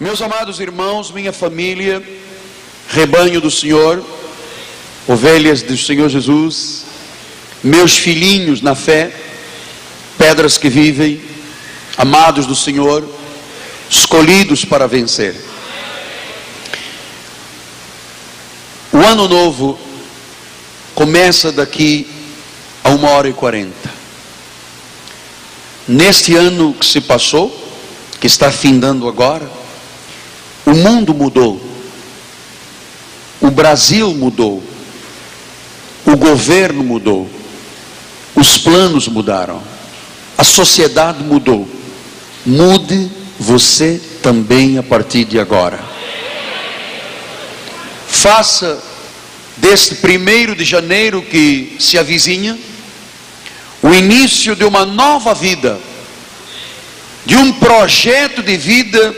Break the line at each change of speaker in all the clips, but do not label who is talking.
Meus amados irmãos, minha família, rebanho do Senhor, ovelhas do Senhor Jesus, meus filhinhos na fé, pedras que vivem, amados do Senhor, escolhidos para vencer. O ano novo começa daqui a uma hora e quarenta. Neste ano que se passou, que está findando agora, o mundo mudou, o Brasil mudou, o governo mudou, os planos mudaram, a sociedade mudou. Mude você também a partir de agora. Faça deste primeiro de janeiro que se avizinha o início de uma nova vida, de um projeto de vida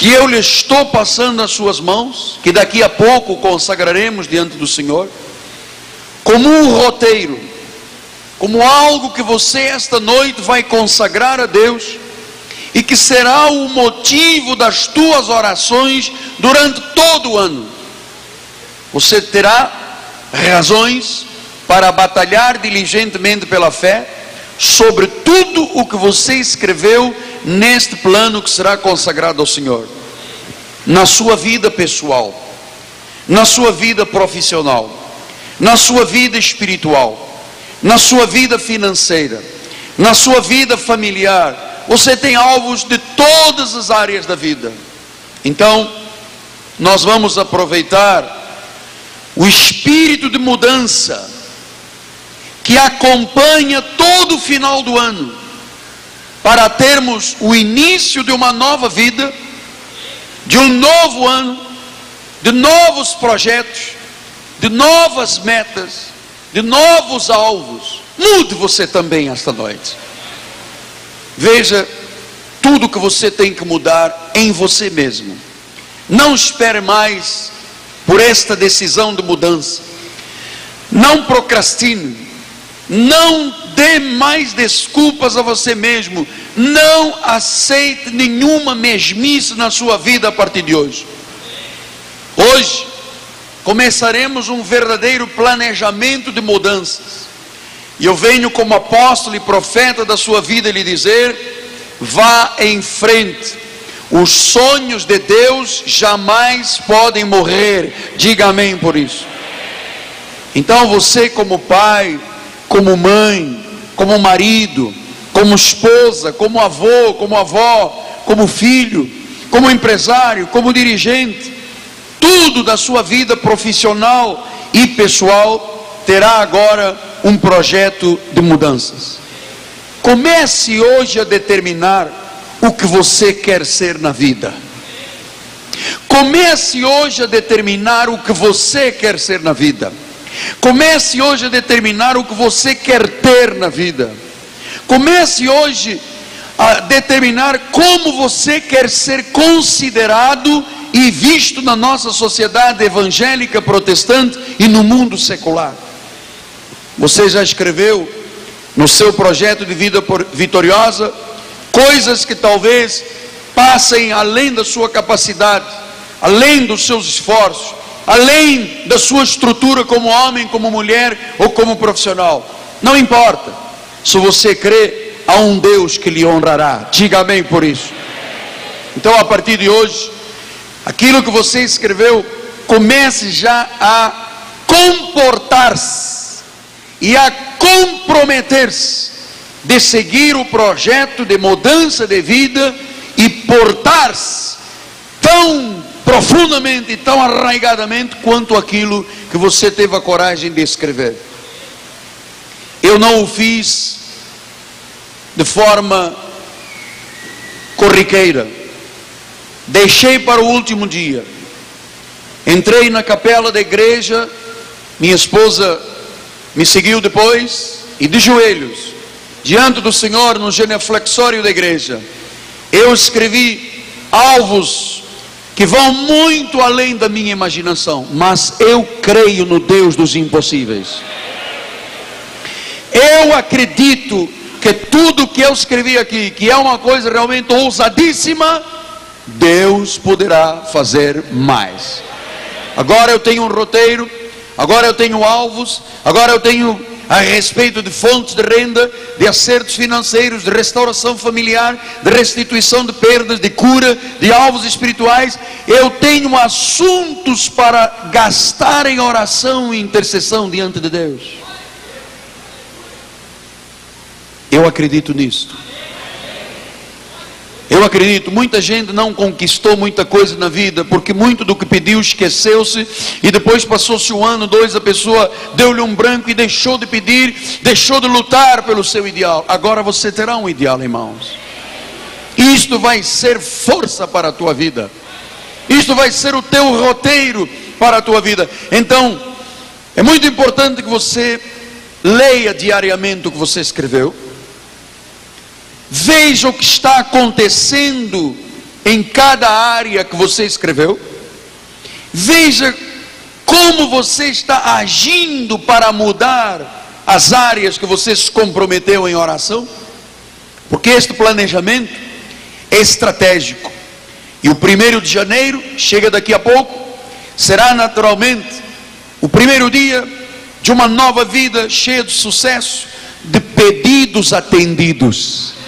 que eu lhe estou passando nas suas mãos, que daqui a pouco consagraremos diante do Senhor, como um roteiro, como algo que você esta noite vai consagrar a Deus e que será o motivo das tuas orações durante todo o ano. Você terá razões para batalhar diligentemente pela fé sobre tudo o que você escreveu neste plano que será consagrado ao Senhor, na sua vida pessoal, na sua vida profissional, na sua vida espiritual, na sua vida financeira, na sua vida familiar. Você tem alvos de todas as áreas da vida. Então, nós vamos aproveitar o espírito de mudança que acompanha todo o final do ano, para termos o início de uma nova vida, de um novo ano, de novos projetos, de novas metas, de novos alvos. Mude você também esta noite. Veja tudo que você tem que mudar em você mesmo. Não espere mais por esta decisão de mudança. Não procrastine. Não dê mais desculpas a você mesmo. Não aceite nenhuma mesmice na sua vida a partir de hoje. Hoje começaremos um verdadeiro planejamento de mudanças. E eu venho como apóstolo e profeta da sua vida lhe dizer: vá em frente. Os sonhos de Deus jamais podem morrer. Diga amém por isso. Então você como pai, como mãe, como marido, como esposa, como avô, como avó, como filho, como empresário, como dirigente, tudo da sua vida profissional e pessoal terá agora um projeto de mudanças. Comece hoje a determinar o que você quer ser na vida. Comece hoje a determinar o que você quer ser na vida. Comece hoje a determinar o que você quer ter na vida. Comece hoje a determinar como você quer ser considerado e visto na nossa sociedade evangélica protestante e no mundo secular. Você já escreveu no seu projeto de vida vitoriosa coisas que talvez passem além da sua capacidade, além dos seus esforços, além da sua estrutura como homem, como mulher ou como profissional. Não importa. Se você crê, há um Deus que lhe honrará. Diga amém por isso. Então, a partir de hoje, aquilo que você escreveu, comece já a comportar-se e a comprometer-se de seguir o projeto de mudança de vida e portar-se tão profundamente e tão arraigadamente quanto aquilo que você teve a coragem de escrever. Eu não o fiz de forma corriqueira. Deixei para o último dia. Entrei na capela da igreja, minha esposa me seguiu depois e de joelhos, diante do Senhor no genuflexório da igreja, eu escrevi alvos que vão muito além da minha imaginação, mas eu creio no Deus dos impossíveis. Eu acredito que tudo que eu escrevi aqui, que é uma coisa realmente ousadíssima, Deus poderá fazer mais. Agora eu tenho um roteiro, agora eu tenho alvos, agora eu tenho a respeito de fontes de renda, de acertos financeiros, de restauração familiar, de restituição de perdas, de cura, de alvos espirituais. Eu tenho assuntos para gastar em oração e intercessão diante de Deus. Eu acredito nisto. Eu acredito, muita gente não conquistou muita coisa na vida, porque muito do que pediu esqueceu-se, e depois passou-se um ano, dois, a pessoa deu-lhe um branco e deixou de pedir, deixou de lutar pelo seu ideal. Agora você terá um ideal, irmãos. Isto vai ser força para a tua vida. Isto vai ser o teu roteiro para a tua vida. Então, é muito importante que você leia diariamente o que você escreveu Veja o que está acontecendo em cada área que você escreveu. Veja como você está agindo para mudar as áreas que você se comprometeu em oração. Porque este planejamento é estratégico. E o primeiro de janeiro, chega daqui a pouco, será naturalmente o primeiro dia de uma nova vida cheia de sucesso, de pedidos atendidos.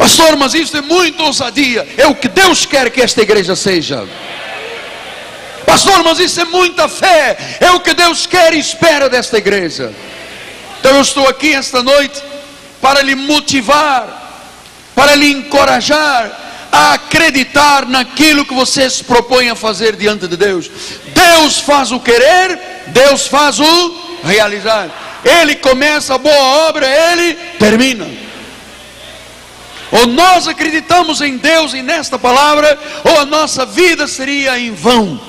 Pastor, mas isso é muito ousadia. É o que Deus quer que esta igreja seja. Pastor, mas isso é muita fé. É o que Deus quer e espera desta igreja. Então eu estou aqui esta noite para lhe motivar, para lhe encorajar a acreditar naquilo que você se propõe a fazer diante de Deus. Deus faz o querer, Deus faz o realizar. Ele começa a boa obra, ele termina. Ou nós acreditamos em Deus e nesta palavra, ou a nossa vida seria em vão.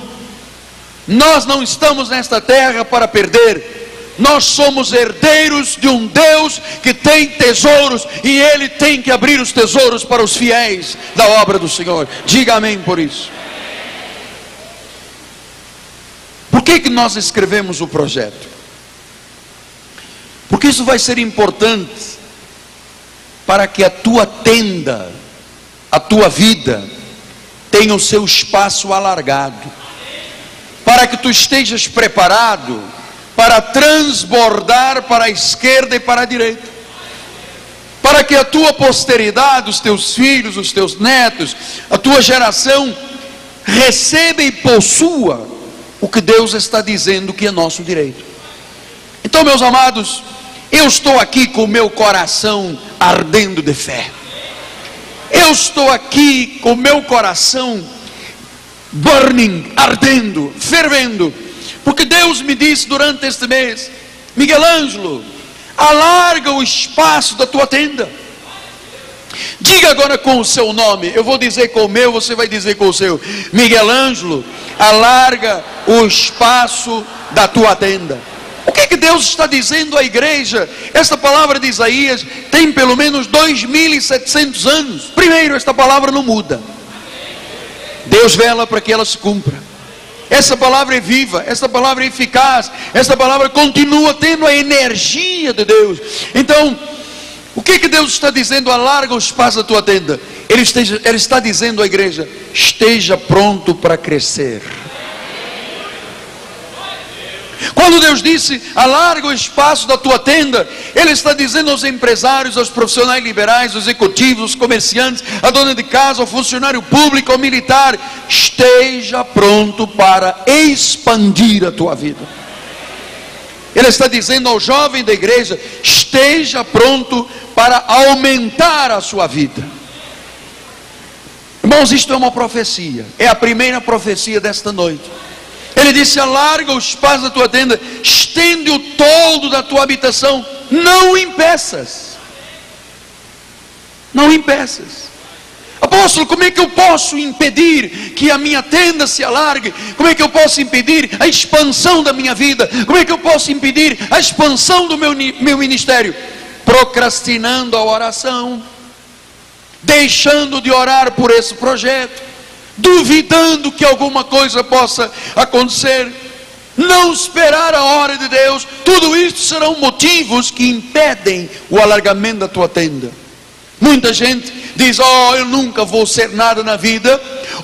Nós não estamos nesta terra para perder. Nós somos herdeiros de um Deus que tem tesouros e Ele tem que abrir os tesouros para os fiéis da obra do Senhor. Diga amém por isso. Por que, que nós escrevemos o projeto? Porque isso vai ser importante para que a tua tenda, a tua vida, tenha o seu espaço alargado, para que tu estejas preparado para transbordar para a esquerda e para a direita, para que a tua posteridade, os teus filhos, os teus netos, a tua geração, receba e possua o que Deus está dizendo que é nosso direito. Então, meus amados, eu estou aqui com o meu coração ardendo de fé. Eu estou aqui com o meu coração burning, ardendo, fervendo, porque Deus me disse durante este mês: Miguel Ângelo, alarga o espaço da tua tenda. Diga agora com o seu nome, eu vou dizer com o meu, você vai dizer com o seu. Miguel Ângelo, alarga o espaço da tua tenda. O que, que Deus está dizendo à igreja? Esta palavra de Isaías tem pelo menos 2.700 anos. Primeiro, esta palavra não muda. Deus vela para que ela se cumpra. Essa palavra é viva, essa palavra é eficaz, essa palavra continua tendo a energia de Deus. Então, o que, que Deus está dizendo? Alarga o espaço da tua tenda. Ele, esteja, ele está dizendo à igreja: esteja pronto para crescer. Quando Deus disse, alarga o espaço da tua tenda, Ele está dizendo aos empresários, aos profissionais liberais, aos executivos, aos comerciantes, à dona de casa, ao funcionário público, ao militar, esteja pronto para expandir a tua vida. Ele está dizendo ao jovem da igreja, esteja pronto para aumentar a sua vida. Irmãos, isto é uma profecia, é a primeira profecia desta noite. Ele disse: alarga o espaço da tua tenda, estende o toldo da tua habitação, não impeças. Não impeças. Apóstolo, como é que eu posso impedir que a minha tenda se alargue? Como é que eu posso impedir a expansão da minha vida? Como é que eu posso impedir a expansão do meu, meu ministério? Procrastinando a oração, deixando de orar por esse projeto duvidando que alguma coisa possa acontecer, não esperar a hora de Deus, tudo isso serão motivos que impedem o alargamento da tua tenda. Muita gente diz: Oh, eu nunca vou ser nada na vida.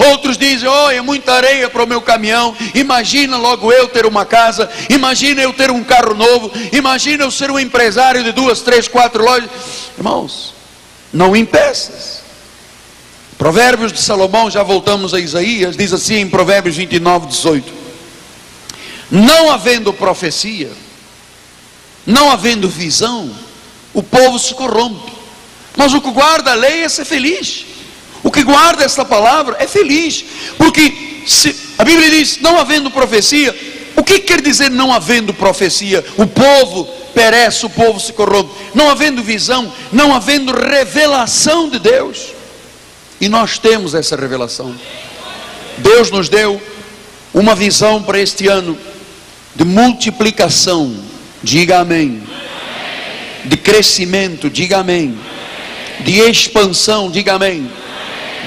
Outros dizem: Oh, é muita areia para o meu caminhão. Imagina logo eu ter uma casa. Imagina eu ter um carro novo. Imagina eu ser um empresário de duas, três, quatro lojas. Irmãos, não impeças. Provérbios de Salomão, já voltamos a Isaías, diz assim em Provérbios 29, 18: Não havendo profecia, não havendo visão, o povo se corrompe. Mas o que guarda a lei é ser feliz. O que guarda essa palavra é feliz. Porque se, a Bíblia diz, não havendo profecia, o que quer dizer não havendo profecia? O povo perece, o povo se corrompe. Não havendo visão, não havendo revelação de Deus. E nós temos essa revelação. Deus nos deu uma visão para este ano de multiplicação. Diga amém. De crescimento, diga amém. De expansão, diga amém.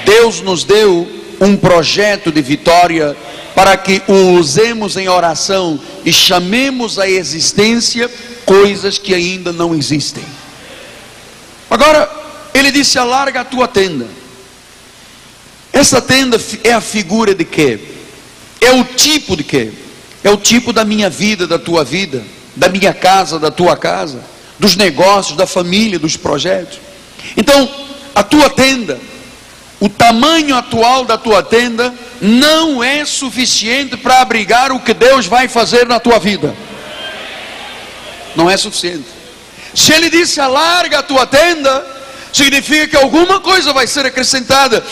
Deus nos deu um projeto de vitória para que o usemos em oração e chamemos à existência coisas que ainda não existem. Agora, ele disse: alarga a tua tenda. Essa tenda é a figura de quê? É o tipo de quê? É o tipo da minha vida, da tua vida, da minha casa, da tua casa, dos negócios, da família, dos projetos. Então, a tua tenda, o tamanho atual da tua tenda não é suficiente para abrigar o que Deus vai fazer na tua vida. Não é suficiente. Se ele disse alarga a tua tenda, significa que alguma coisa vai ser acrescentada.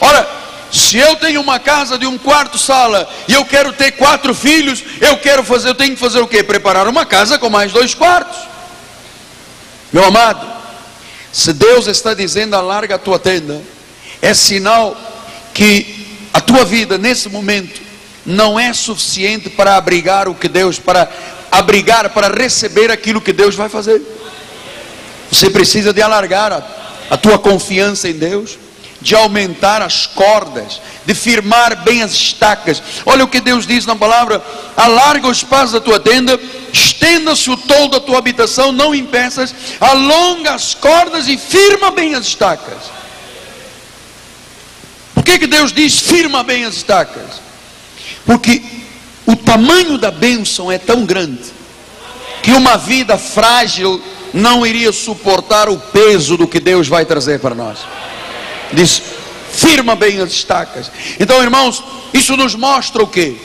Ora, se eu tenho uma casa de um quarto sala e eu quero ter quatro filhos, eu quero fazer, eu tenho que fazer o quê? Preparar uma casa com mais dois quartos. Meu amado, se Deus está dizendo alarga a tua tenda, é sinal que a tua vida nesse momento não é suficiente para abrigar o que Deus, para abrigar, para receber aquilo que Deus vai fazer. Você precisa de alargar a, a tua confiança em Deus de aumentar as cordas, de firmar bem as estacas. Olha o que Deus diz na palavra: alarga o espaço da tua tenda, estenda-se o tolo da tua habitação, não impeças, alonga as cordas e firma bem as estacas. Por que, que Deus diz firma bem as estacas? Porque o tamanho da bênção é tão grande que uma vida frágil não iria suportar o peso do que Deus vai trazer para nós. Diz, firma bem as estacas. Então, irmãos, isso nos mostra o que?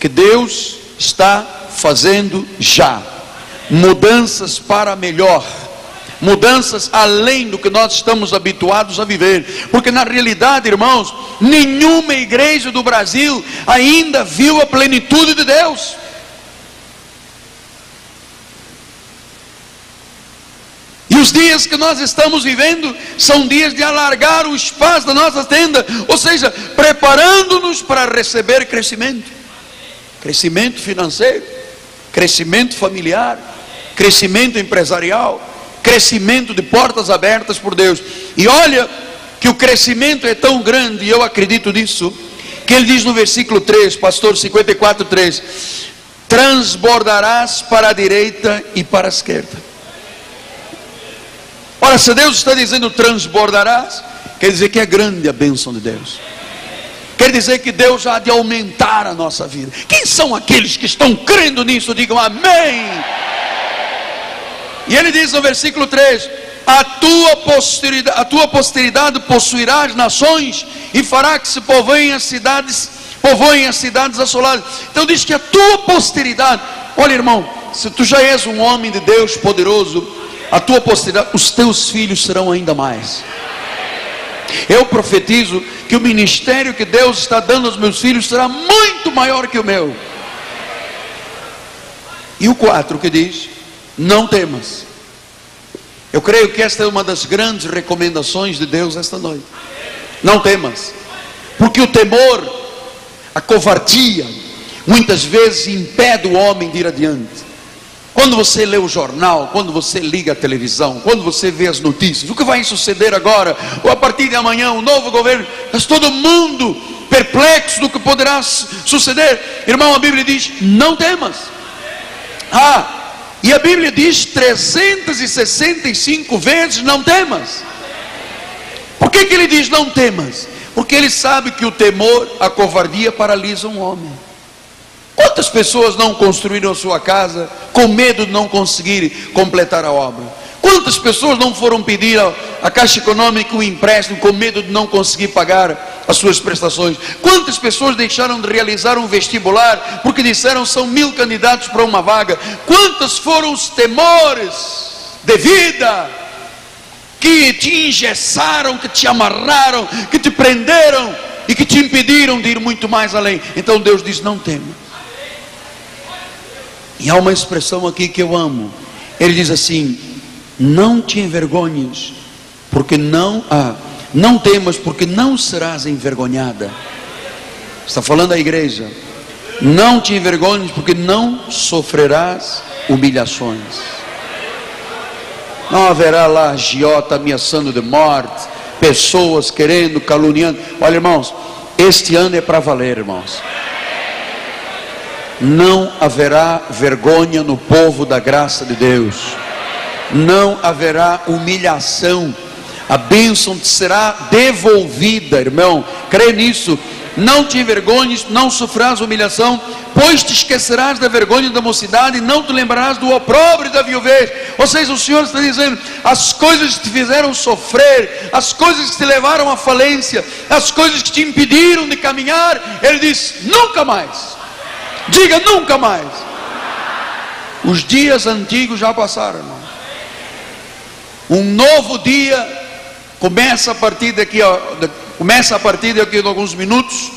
Que Deus está fazendo já mudanças para melhor. Mudanças além do que nós estamos habituados a viver, porque na realidade, irmãos, nenhuma igreja do Brasil ainda viu a plenitude de Deus. Os dias que nós estamos vivendo são dias de alargar o espaço da nossa tenda, ou seja, preparando-nos para receber crescimento crescimento financeiro, crescimento familiar, crescimento empresarial, crescimento de portas abertas por Deus. E olha que o crescimento é tão grande, e eu acredito nisso, que ele diz no versículo 3, pastor 54, 3: transbordarás para a direita e para a esquerda. Ora, se Deus está dizendo transbordarás, quer dizer que é grande a bênção de Deus. Quer dizer que Deus há de aumentar a nossa vida. Quem são aqueles que estão crendo nisso? Digam amém. E ele diz no versículo 3: a tua posteridade, a tua posteridade possuirá as nações e fará que se povoem as cidades, povoem as cidades assoladas. Então diz que a tua posteridade, olha irmão, se tu já és um homem de Deus poderoso, a tua posteridade, os teus filhos serão ainda mais. Eu profetizo que o ministério que Deus está dando aos meus filhos será muito maior que o meu. E o 4 que diz: Não temas. Eu creio que esta é uma das grandes recomendações de Deus esta noite. Não temas, porque o temor, a covardia, muitas vezes impede o homem de ir adiante. Quando você lê o jornal, quando você liga a televisão, quando você vê as notícias, o que vai suceder agora, ou a partir de amanhã, o um novo governo, está todo mundo perplexo do que poderá suceder. Irmão, a Bíblia diz: não temas. Ah, e a Bíblia diz 365 vezes: não temas. Por que, que ele diz não temas? Porque ele sabe que o temor, a covardia paralisa um homem. Quantas pessoas não construíram sua casa com medo de não conseguir completar a obra? Quantas pessoas não foram pedir à Caixa Econômica um empréstimo com medo de não conseguir pagar as suas prestações? Quantas pessoas deixaram de realizar um vestibular porque disseram são mil candidatos para uma vaga? Quantos foram os temores de vida que te engessaram, que te amarraram, que te prenderam e que te impediram de ir muito mais além? Então Deus diz: não tema. E há uma expressão aqui que eu amo. Ele diz assim: não te envergonhes, porque não ah, não temas, porque não serás envergonhada. Está falando a igreja. Não te envergonhes, porque não sofrerás humilhações. Não haverá lá agiota ameaçando de morte, pessoas querendo, caluniando. Olha, irmãos, este ano é para valer, irmãos. Não haverá vergonha no povo da graça de Deus não haverá humilhação, a bênção será devolvida, irmão, crê nisso. Não te envergonhes, não sofrás humilhação, pois te esquecerás da vergonha da mocidade não te lembrarás do opróbrio da viuvez. Ou seja, o Senhor está dizendo: as coisas que te fizeram sofrer, as coisas que te levaram à falência, as coisas que te impediram de caminhar, Ele diz: nunca mais. Diga nunca mais. Os dias antigos já passaram, irmão. Um novo dia começa a partir daqui, começa a partir daqui de alguns minutos,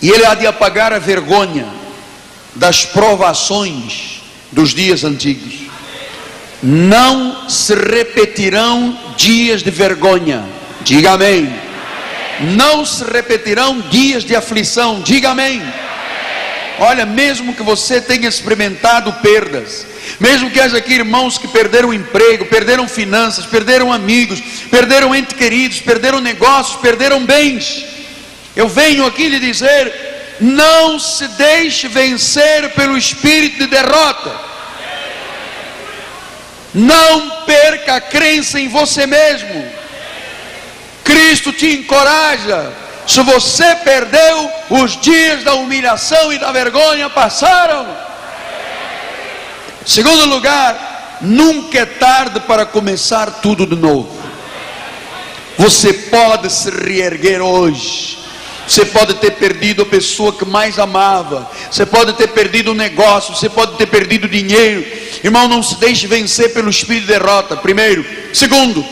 e ele há de apagar a vergonha das provações dos dias antigos. Não se repetirão dias de vergonha. Diga amém. Não se repetirão dias de aflição. Diga amém. Olha, mesmo que você tenha experimentado perdas, mesmo que haja aqui irmãos que perderam emprego, perderam finanças, perderam amigos, perderam entes queridos, perderam negócios, perderam bens. Eu venho aqui lhe dizer: não se deixe vencer pelo espírito de derrota. Não perca a crença em você mesmo. Cristo te encoraja. Se você perdeu, os dias da humilhação e da vergonha passaram. Segundo lugar, nunca é tarde para começar tudo de novo. Você pode se reerguer hoje. Você pode ter perdido a pessoa que mais amava. Você pode ter perdido o negócio. Você pode ter perdido dinheiro. Irmão, não se deixe vencer pelo espírito de derrota. Primeiro. Segundo,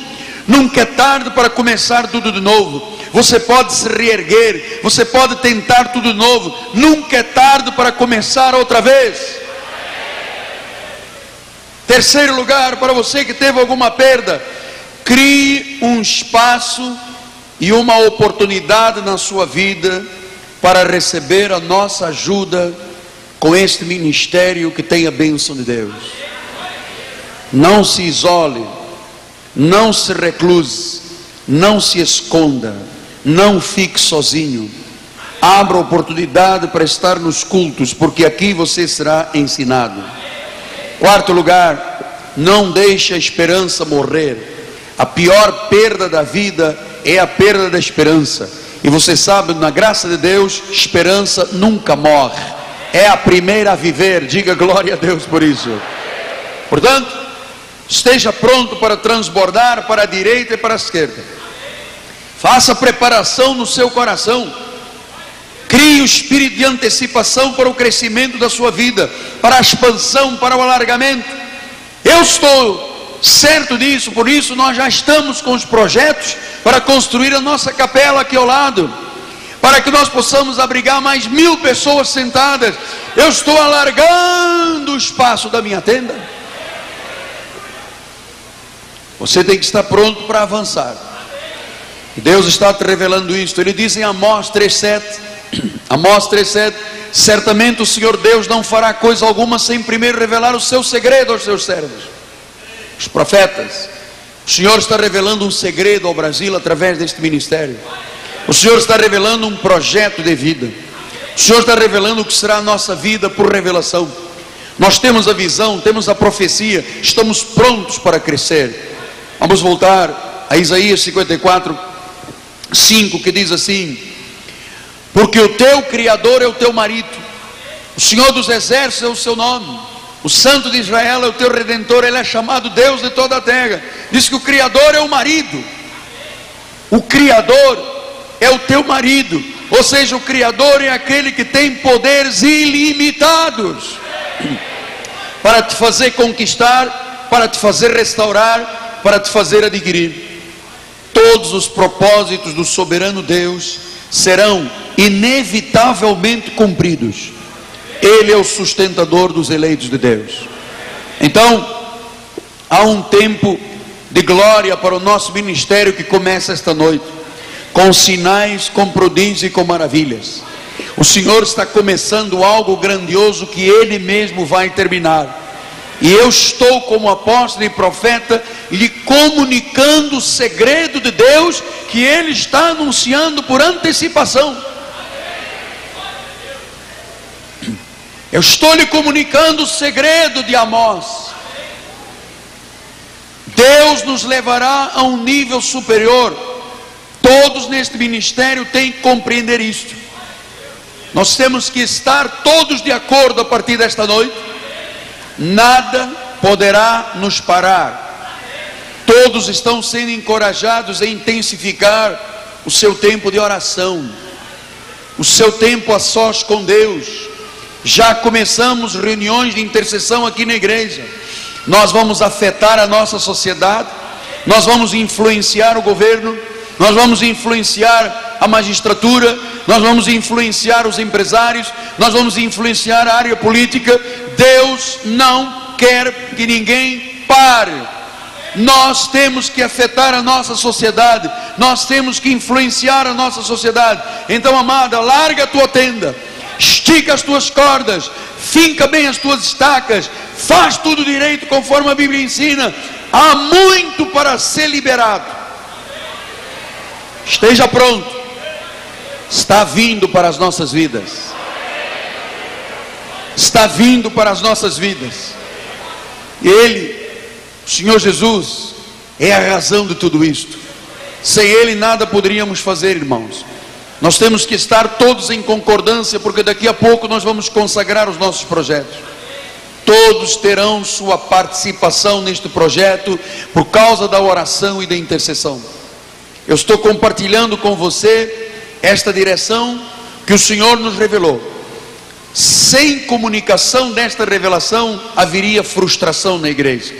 nunca é tarde para começar tudo de novo. Você pode se reerguer. Você pode tentar tudo novo. Nunca é tarde para começar outra vez. Terceiro lugar, para você que teve alguma perda, crie um espaço e uma oportunidade na sua vida para receber a nossa ajuda com este ministério que tem a bênção de Deus. Não se isole, não se recluse, não se esconda, não fique sozinho. Abra oportunidade para estar nos cultos, porque aqui você será ensinado. Quarto lugar, não deixe a esperança morrer. A pior perda da vida é a perda da esperança. E você sabe, na graça de Deus, esperança nunca morre. É a primeira a viver. Diga glória a Deus por isso. Portanto, esteja pronto para transbordar para a direita e para a esquerda. Faça preparação no seu coração Crie o espírito de antecipação para o crescimento da sua vida, para a expansão, para o alargamento. Eu estou certo disso, por isso nós já estamos com os projetos para construir a nossa capela aqui ao lado, para que nós possamos abrigar mais mil pessoas sentadas. Eu estou alargando o espaço da minha tenda. Você tem que estar pronto para avançar. Deus está te revelando isso. Ele diz em Amós 3,7 Amós 3,7 Certamente o Senhor Deus não fará coisa alguma sem primeiro revelar o seu segredo aos seus servos, os profetas. O Senhor está revelando um segredo ao Brasil através deste ministério. O Senhor está revelando um projeto de vida. O Senhor está revelando o que será a nossa vida por revelação. Nós temos a visão, temos a profecia, estamos prontos para crescer. Vamos voltar a Isaías 54, 5, que diz assim: Porque o teu Criador é o teu marido, o Senhor dos Exércitos é o seu nome, o Santo de Israel é o teu redentor, ele é chamado Deus de toda a terra. Diz que o Criador é o marido, o Criador é o teu marido, ou seja, o Criador é aquele que tem poderes ilimitados para te fazer conquistar, para te fazer restaurar, para te fazer adquirir. Todos os propósitos do soberano Deus serão inevitavelmente cumpridos. Ele é o sustentador dos eleitos de Deus. Então, há um tempo de glória para o nosso ministério que começa esta noite, com sinais, com prodígios e com maravilhas. O Senhor está começando algo grandioso que Ele mesmo vai terminar. E eu estou, como apóstolo e profeta, lhe comunicando o segredo de Deus que Ele está anunciando por antecipação. Eu estou lhe comunicando o segredo de Amós. Deus nos levará a um nível superior. Todos neste ministério têm que compreender isto. Nós temos que estar todos de acordo a partir desta noite. Nada poderá nos parar. Todos estão sendo encorajados a intensificar o seu tempo de oração, o seu tempo a sós com Deus. Já começamos reuniões de intercessão aqui na igreja. Nós vamos afetar a nossa sociedade, nós vamos influenciar o governo, nós vamos influenciar a magistratura, nós vamos influenciar os empresários, nós vamos influenciar a área política. Deus não quer que ninguém pare. Nós temos que afetar a nossa sociedade, nós temos que influenciar a nossa sociedade. Então, amada, larga a tua tenda, estica as tuas cordas, finca bem as tuas estacas, faz tudo direito conforme a Bíblia ensina. Há muito para ser liberado. Esteja pronto. Está vindo para as nossas vidas. Está vindo para as nossas vidas. E Ele, o Senhor Jesus, é a razão de tudo isto. Sem Ele nada poderíamos fazer, irmãos. Nós temos que estar todos em concordância, porque daqui a pouco nós vamos consagrar os nossos projetos. Todos terão sua participação neste projeto por causa da oração e da intercessão. Eu estou compartilhando com você esta direção que o Senhor nos revelou. Sem comunicação desta revelação, haveria frustração na igreja.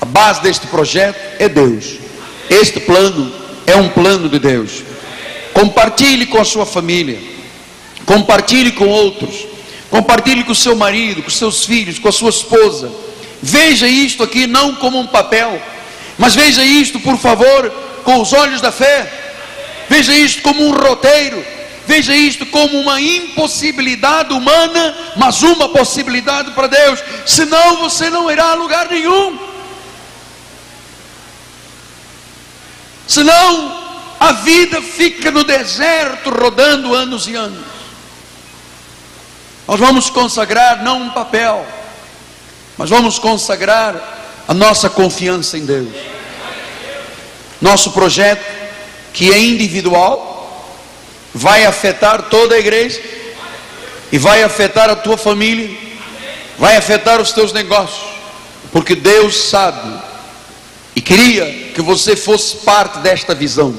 A base deste projeto é Deus. Este plano é um plano de Deus. Compartilhe com a sua família, compartilhe com outros, compartilhe com o seu marido, com seus filhos, com a sua esposa. Veja isto aqui não como um papel, mas veja isto, por favor, com os olhos da fé. Veja isto como um roteiro. Veja isto como uma impossibilidade humana, mas uma possibilidade para Deus. Senão você não irá a lugar nenhum. Senão a vida fica no deserto rodando anos e anos. Nós vamos consagrar não um papel, mas vamos consagrar a nossa confiança em Deus. Nosso projeto, que é individual, vai afetar toda a igreja e vai afetar a tua família, vai afetar os teus negócios, porque Deus sabe e queria que você fosse parte desta visão.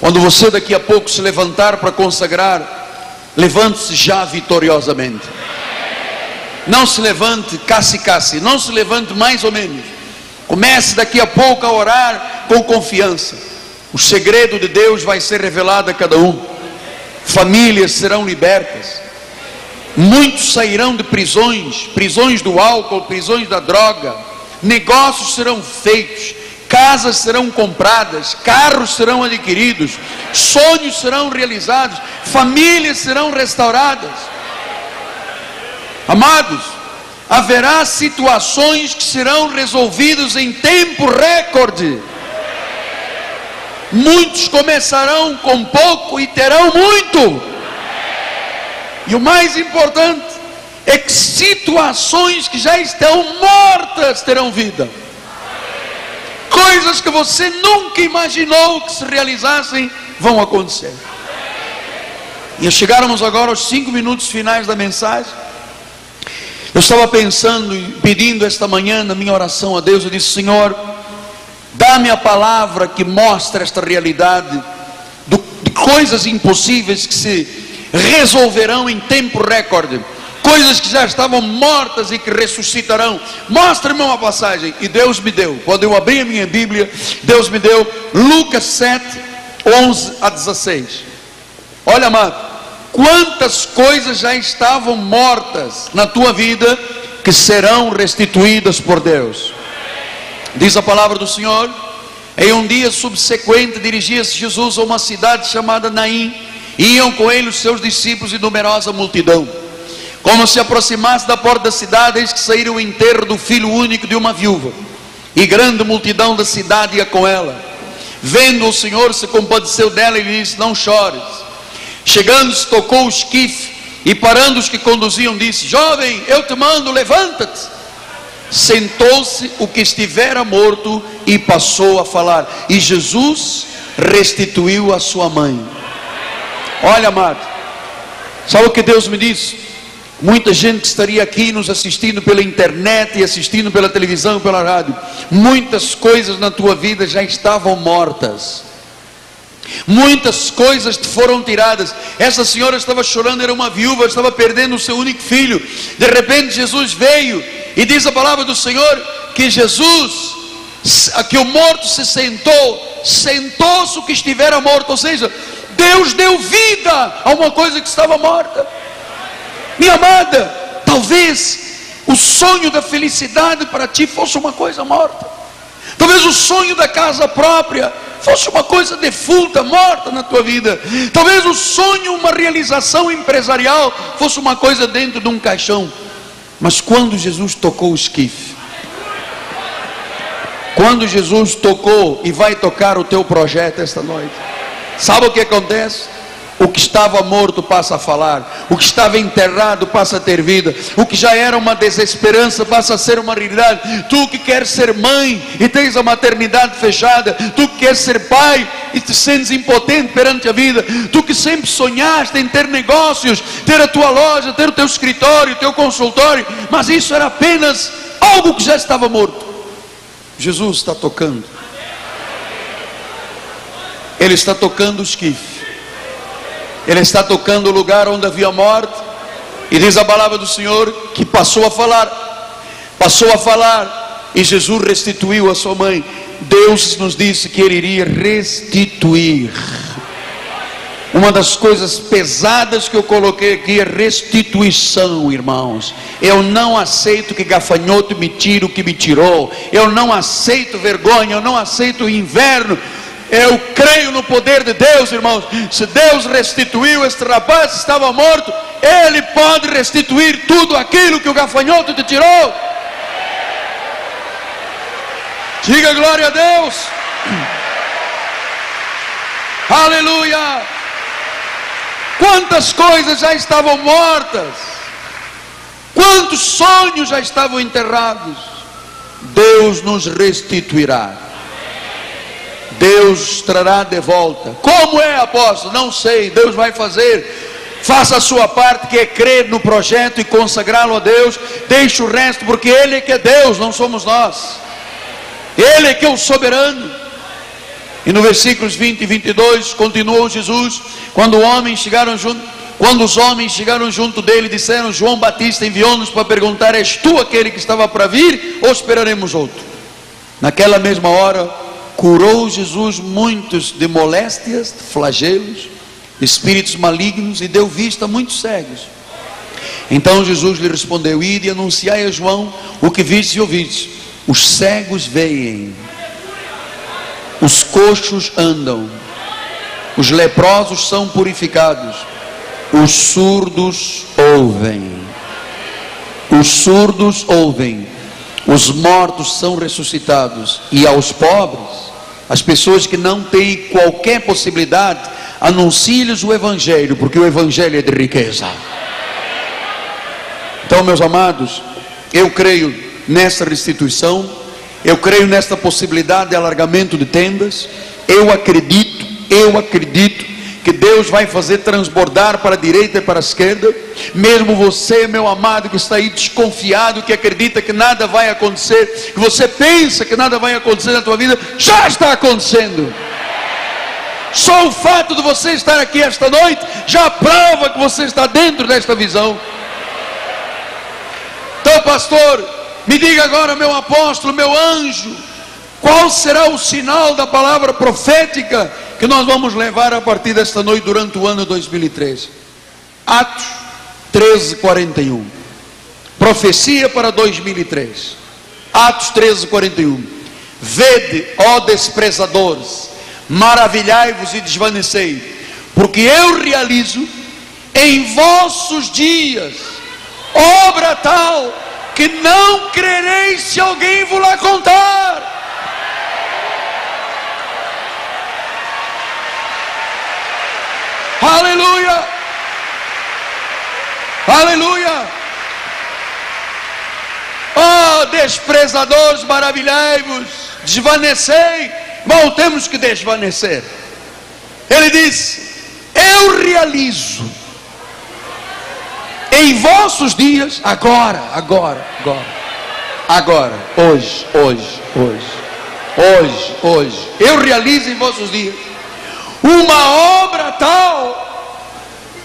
Quando você daqui a pouco se levantar para consagrar, levante-se já vitoriosamente. Não se levante casse-casse, não se levante mais ou menos. Comece daqui a pouco a orar com confiança. O segredo de Deus vai ser revelado a cada um. Famílias serão libertas. Muitos sairão de prisões, prisões do álcool, prisões da droga. Negócios serão feitos, casas serão compradas, carros serão adquiridos, sonhos serão realizados, famílias serão restauradas. Amados, haverá situações que serão resolvidas em tempo recorde. Muitos começarão com pouco e terão muito. E o mais importante é que situações que já estão mortas terão vida. Coisas que você nunca imaginou que se realizassem vão acontecer. E chegáramos agora aos cinco minutos finais da mensagem. Eu estava pensando e pedindo esta manhã na minha oração a Deus, eu disse: Senhor, dá-me a palavra que mostra esta realidade de coisas impossíveis que se resolverão em tempo recorde coisas que já estavam mortas e que ressuscitarão. Mostra-me uma passagem. E Deus me deu, quando eu abri a minha Bíblia, Deus me deu Lucas 7, 11 a 16. Olha, amado, quantas coisas já estavam mortas na tua vida que serão restituídas por Deus. Diz a palavra do Senhor. Em um dia subsequente, dirigia-se Jesus a uma cidade chamada Naim. Iam com ele os seus discípulos e numerosa multidão. Como se aproximasse da porta da cidade, eis que saíram o enterro do filho único de uma viúva. E grande multidão da cidade ia com ela. Vendo o Senhor, se compadeceu dela e lhe disse: Não chores. Chegando-se, tocou o esquife e parando os que conduziam, disse: Jovem, eu te mando, levanta-te. Sentou-se o que estivera morto e passou a falar. E Jesus restituiu a sua mãe. Olha, amado, sabe o que Deus me disse? Muita gente que estaria aqui nos assistindo pela internet e assistindo pela televisão pela rádio. Muitas coisas na tua vida já estavam mortas. Muitas coisas foram tiradas. Essa senhora estava chorando, era uma viúva, estava perdendo o seu único filho. De repente Jesus veio e diz a palavra do Senhor que Jesus, que o morto se sentou, sentou-se o que estivera morto, ou seja, Deus deu vida a uma coisa que estava morta. Minha amada, talvez o sonho da felicidade para ti fosse uma coisa morta. Talvez o sonho da casa própria fosse uma coisa defunta, morta na tua vida. Talvez o sonho, uma realização empresarial, fosse uma coisa dentro de um caixão. Mas quando Jesus tocou o esquife, quando Jesus tocou e vai tocar o teu projeto esta noite, sabe o que acontece? O que estava morto passa a falar, o que estava enterrado passa a ter vida, o que já era uma desesperança passa a ser uma realidade. Tu que queres ser mãe e tens a maternidade fechada, tu que queres ser pai e te sentes impotente perante a vida, tu que sempre sonhaste em ter negócios, ter a tua loja, ter o teu escritório, o teu consultório, mas isso era apenas algo que já estava morto. Jesus está tocando, Ele está tocando os esquife ele está tocando o lugar onde havia morte. E diz a palavra do Senhor que passou a falar. Passou a falar. E Jesus restituiu a sua mãe. Deus nos disse que ele iria restituir. Uma das coisas pesadas que eu coloquei aqui é restituição, irmãos. Eu não aceito que gafanhoto me tire o que me tirou. Eu não aceito vergonha, eu não aceito inverno. Eu creio no poder de Deus, irmãos. Se Deus restituiu este rapaz que estava morto, Ele pode restituir tudo aquilo que o gafanhoto te tirou. Diga glória a Deus. Aleluia. Quantas coisas já estavam mortas, quantos sonhos já estavam enterrados. Deus nos restituirá. Deus trará de volta. Como é, apóstolo? Não sei, Deus vai fazer. Faça a sua parte, que é crer no projeto e consagrá-lo a Deus. Deixe o resto, porque Ele é que é Deus, não somos nós. Ele é que é o soberano. E no versículos 20 e 22, continuou Jesus, quando, chegaram junto, quando os homens chegaram junto dele, disseram: João Batista enviou-nos para perguntar: És tu aquele que estava para vir, ou esperaremos outro? Naquela mesma hora, curou Jesus muitos de moléstias, flagelos, espíritos malignos e deu vista a muitos cegos. Então Jesus lhe respondeu: Ide e anunciai a João o que viste e ouviste. Os cegos veem, os coxos andam, os leprosos são purificados, os surdos ouvem. Os surdos ouvem, os mortos são ressuscitados, e aos pobres as pessoas que não têm qualquer possibilidade, anuncie-lhes o Evangelho, porque o Evangelho é de riqueza. Então, meus amados, eu creio nessa restituição, Eu creio nesta possibilidade de alargamento de tendas. Eu acredito, eu acredito que Deus vai fazer transbordar para a direita e para a esquerda. Mesmo você, meu amado, que está aí desconfiado, que acredita que nada vai acontecer, que você pensa que nada vai acontecer na tua vida, já está acontecendo. Só o fato de você estar aqui esta noite já prova que você está dentro desta visão. Então, pastor, me diga agora, meu apóstolo, meu anjo, qual será o sinal da palavra profética que nós vamos levar a partir desta noite durante o ano 2013? Atos 13, 41. Profecia para 2003. Atos 13, 41. Vede, ó desprezadores, maravilhai-vos e desvanecei, porque eu realizo em vossos dias obra tal que não crereis se alguém vos lá contar. Aleluia! Aleluia! Oh, desprezadores, maravilhai-vos, desvanecei. Bom, temos que desvanecer. Ele diz: Eu realizo em vossos dias, agora, agora, agora, agora, hoje, hoje, hoje, hoje, hoje, eu realizo em vossos dias uma obra tal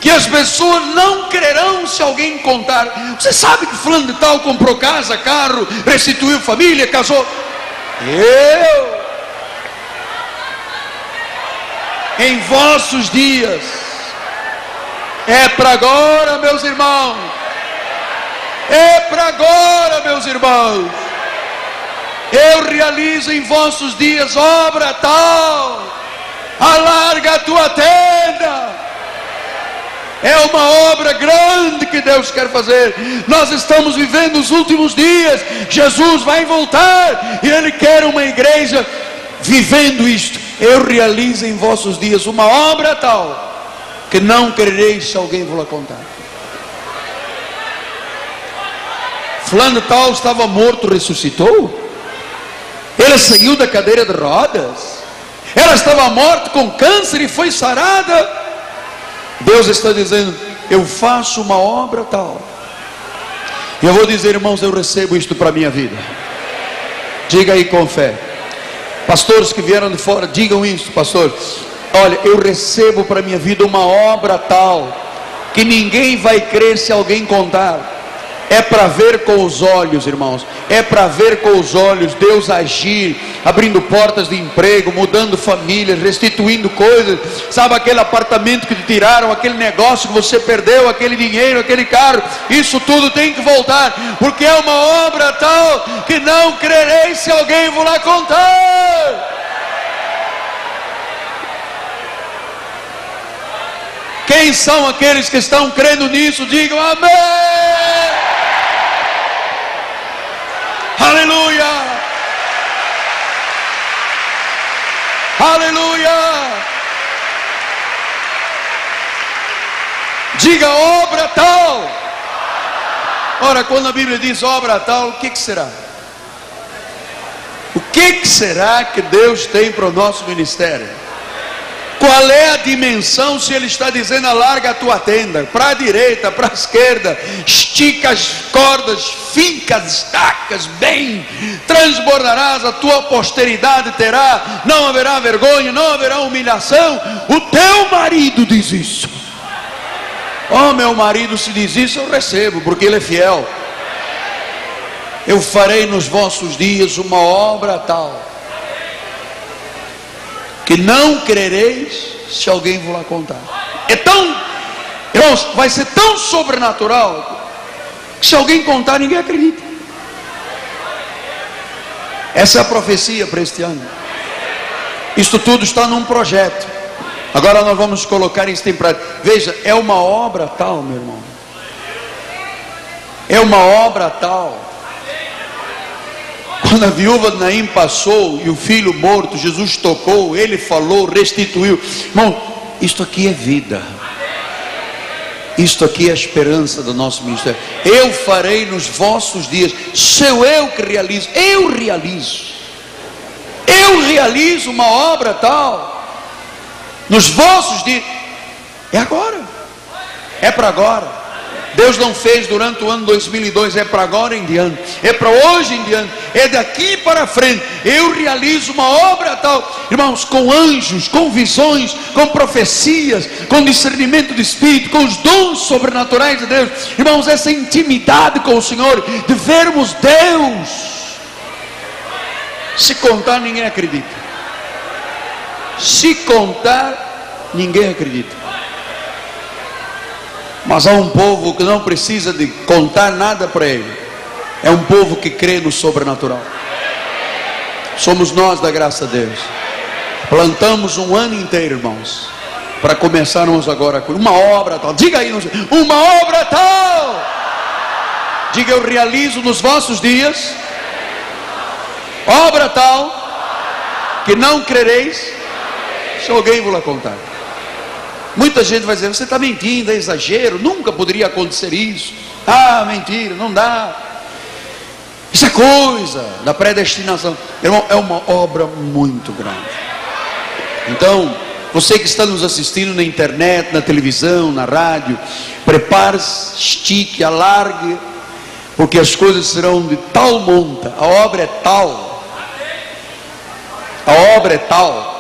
que as pessoas não crerão se alguém contar. Você sabe que fulano de tal comprou casa, carro, restituiu família, casou. Eu em vossos dias é para agora, meus irmãos. É para agora, meus irmãos. Eu realizo em vossos dias obra tal. Alarga a tua tenda. É uma obra grande que Deus quer fazer. Nós estamos vivendo os últimos dias. Jesus vai voltar e Ele quer uma igreja vivendo isto. Eu realizo em vossos dias uma obra tal que não crereis se alguém vos contar. Fulano tal estava morto, ressuscitou. Ele saiu da cadeira de rodas. Ela estava morta com câncer e foi sarada. Deus está dizendo: Eu faço uma obra tal. E eu vou dizer, irmãos, eu recebo isto para a minha vida. Diga aí com fé. Pastores que vieram de fora, digam isso, pastor. Olha, eu recebo para minha vida uma obra tal que ninguém vai crer se alguém contar. É para ver com os olhos, irmãos. É para ver com os olhos Deus agir, abrindo portas de emprego, mudando famílias, restituindo coisas. Sabe aquele apartamento que te tiraram, aquele negócio que você perdeu, aquele dinheiro, aquele carro. Isso tudo tem que voltar, porque é uma obra tal que não crereis se alguém vos lá contar. Quem são aqueles que estão crendo nisso? Digam amém. Aleluia. Aleluia. Diga obra tal. Ora, quando a Bíblia diz obra tal, o que, que será? O que, que será que Deus tem para o nosso ministério? Qual é a dimensão se ele está dizendo alarga a tua tenda para a direita, para a esquerda, estica as cordas, finca as estacas bem, transbordarás, a tua posteridade terá, não haverá vergonha, não haverá humilhação. O teu marido diz isso. Oh, meu marido, se diz isso, eu recebo, porque ele é fiel. Eu farei nos vossos dias uma obra tal que não crereis se alguém vos lá contar. É tão, irmãos, vai ser tão sobrenatural que se alguém contar, ninguém acredita. Essa é a profecia para este ano. Isto tudo está num projeto. Agora nós vamos colocar isso em prática. Veja, é uma obra tal, meu irmão. É uma obra tal quando a viúva de Naim passou e o filho morto, Jesus tocou, ele falou, restituiu. Irmão, isto aqui é vida. Isto aqui é a esperança do nosso ministério. Eu farei nos vossos dias. Sou eu que realizo. Eu realizo. Eu realizo uma obra tal. Nos vossos dias. É agora. É para agora. Deus não fez durante o ano 2002, é para agora em diante, é para hoje em diante, é daqui para frente. Eu realizo uma obra tal, irmãos, com anjos, com visões, com profecias, com discernimento de espírito, com os dons sobrenaturais de Deus. Irmãos, essa intimidade com o Senhor, de vermos Deus. Se contar, ninguém acredita. Se contar, ninguém acredita. Mas há um povo que não precisa de contar nada para ele. É um povo que crê no sobrenatural. Somos nós da graça de Deus. Plantamos um ano inteiro, irmãos, para começarmos agora com uma obra tal. Diga aí, uma obra tal. Diga eu realizo nos vossos dias obra tal que não crereis. Se alguém lá contar. Muita gente vai dizer: você está mentindo, é exagero, nunca poderia acontecer isso. Ah, mentira, não dá. Isso é coisa da predestinação. Irmão, é uma obra muito grande. Então, você que está nos assistindo na internet, na televisão, na rádio, prepare-se, estique, alargue, porque as coisas serão de tal monta, a obra é tal, a obra é tal,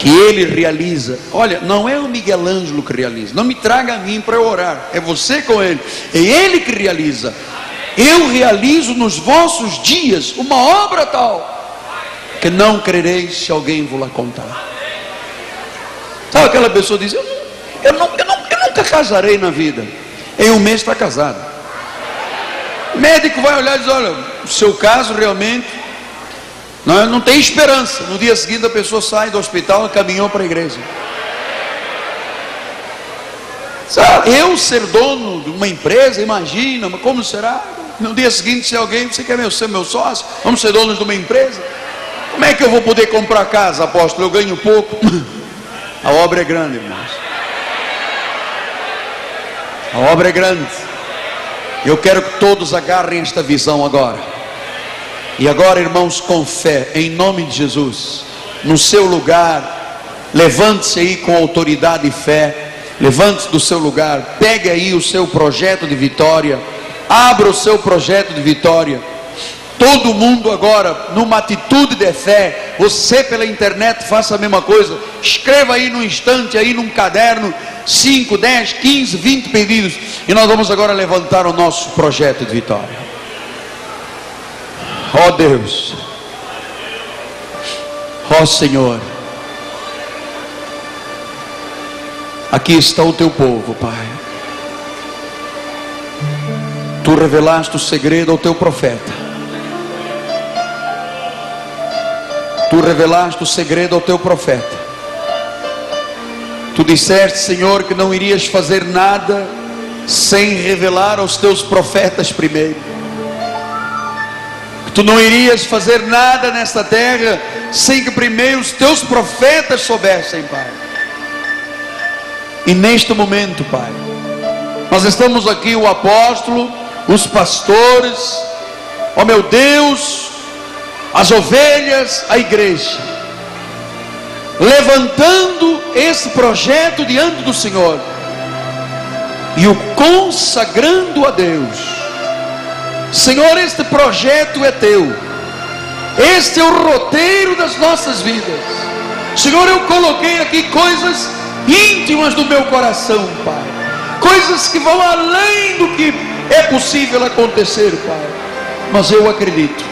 que ele realiza. Olha, não é o Miguel Ângelo que realiza. Não me traga a mim para orar. É você com ele. É ele que realiza. Eu realizo nos vossos dias uma obra tal que não crereis se alguém vos lá contar. Sabe aquela pessoa diz: eu, eu, não, eu, não, eu nunca casarei na vida. Em um mês está casado. O médico vai olhar e diz: olha, o seu caso realmente não, não tem esperança. No dia seguinte a pessoa sai do hospital e caminhou para a igreja. Eu ser dono de uma empresa, imagina, mas como será? No dia seguinte, se alguém, você quer ser meu sócio? Vamos ser donos de uma empresa? Como é que eu vou poder comprar casa, apóstolo? Eu ganho pouco. A obra é grande, irmãos. A obra é grande. Eu quero que todos agarrem esta visão agora. E agora, irmãos, com fé, em nome de Jesus, no seu lugar, levante-se aí com autoridade e fé, levante-se do seu lugar, pegue aí o seu projeto de vitória, abra o seu projeto de vitória. Todo mundo agora, numa atitude de fé, você pela internet faça a mesma coisa. Escreva aí no instante, aí num caderno, 5, 10, 15, 20 pedidos. E nós vamos agora levantar o nosso projeto de vitória. Ó Deus, ó Senhor, aqui está o teu povo, Pai. Tu revelaste o segredo ao teu profeta. Tu revelaste o segredo ao teu profeta. Tu disseste, Senhor, que não irias fazer nada sem revelar aos teus profetas primeiro tu não irias fazer nada nesta terra sem que primeiro os teus profetas soubessem, Pai. E neste momento, Pai, nós estamos aqui, o apóstolo, os pastores, ó meu Deus, as ovelhas, a igreja, levantando esse projeto diante do Senhor e o consagrando a Deus Senhor, este projeto é teu. Este é o roteiro das nossas vidas. Senhor, eu coloquei aqui coisas íntimas do meu coração, Pai. Coisas que vão além do que é possível acontecer, Pai. Mas eu acredito.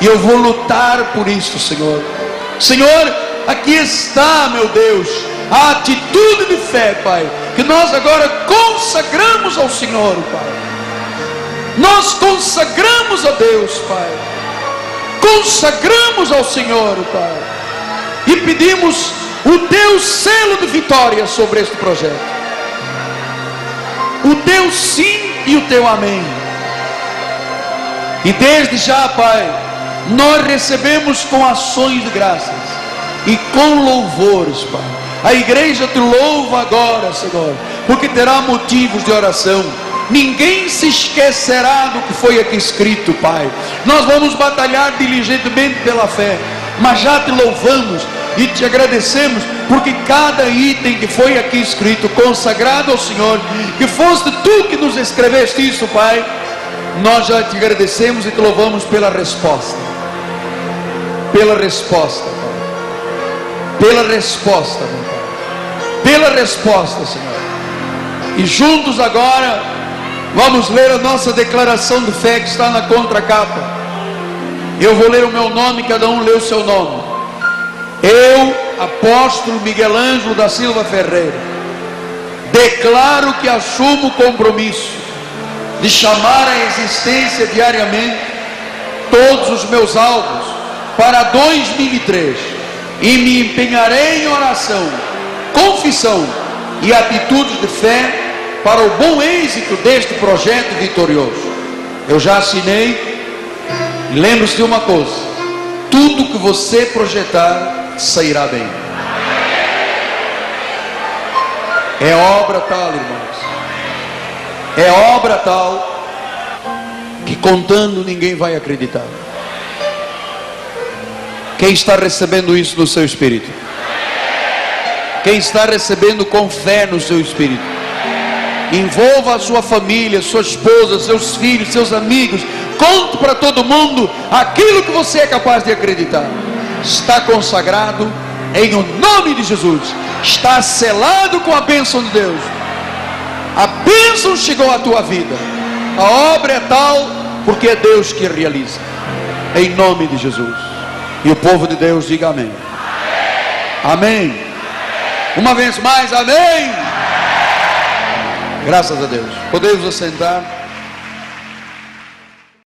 E eu vou lutar por isso, Senhor. Senhor, aqui está, meu Deus, a atitude de fé, Pai, que nós agora consagramos ao Senhor, Pai nós consagramos a Deus, Pai. Consagramos ao Senhor, Pai. E pedimos o teu selo de vitória sobre este projeto. O teu sim e o teu amém. E desde já, Pai, nós recebemos com ações de graças e com louvores, Pai. A igreja te louva agora, Senhor, porque terá motivos de oração. Ninguém se esquecerá do que foi aqui escrito, Pai. Nós vamos batalhar diligentemente pela fé, mas já te louvamos e te agradecemos porque cada item que foi aqui escrito, consagrado ao Senhor, que foste tu que nos escreveste isso, Pai, nós já te agradecemos e te louvamos pela resposta. Pela resposta, Pai. Pela resposta, meu Pai. Pela resposta, Senhor. E juntos agora, vamos ler a nossa declaração de fé que está na contracapa. Eu vou ler o meu nome, cada um lê o seu nome. Eu, apóstolo Miguel Ângelo da Silva Ferreira, declaro que assumo o compromisso de chamar à existência diariamente todos os meus alvos para 2003 e me empenharei em oração, confissão e atitudes de fé para o bom êxito deste projeto vitorioso. Eu já assinei, lembre-se de uma coisa: tudo que você projetar sairá bem. É obra tal, irmãos. É obra tal que contando ninguém vai acreditar. Quem está recebendo isso no seu espírito? Quem está recebendo com fé no seu espírito? Envolva a sua família, sua esposa, seus filhos, seus amigos. Conte para todo mundo aquilo que você é capaz de acreditar. Está consagrado em o nome de Jesus. Está selado com a bênção de Deus. A bênção chegou à tua vida. A obra é tal porque é Deus que realiza. Em nome de Jesus. E o povo de Deus diga amém. Amém. Uma vez mais, amém. Graças a Deus. Podemos assentar.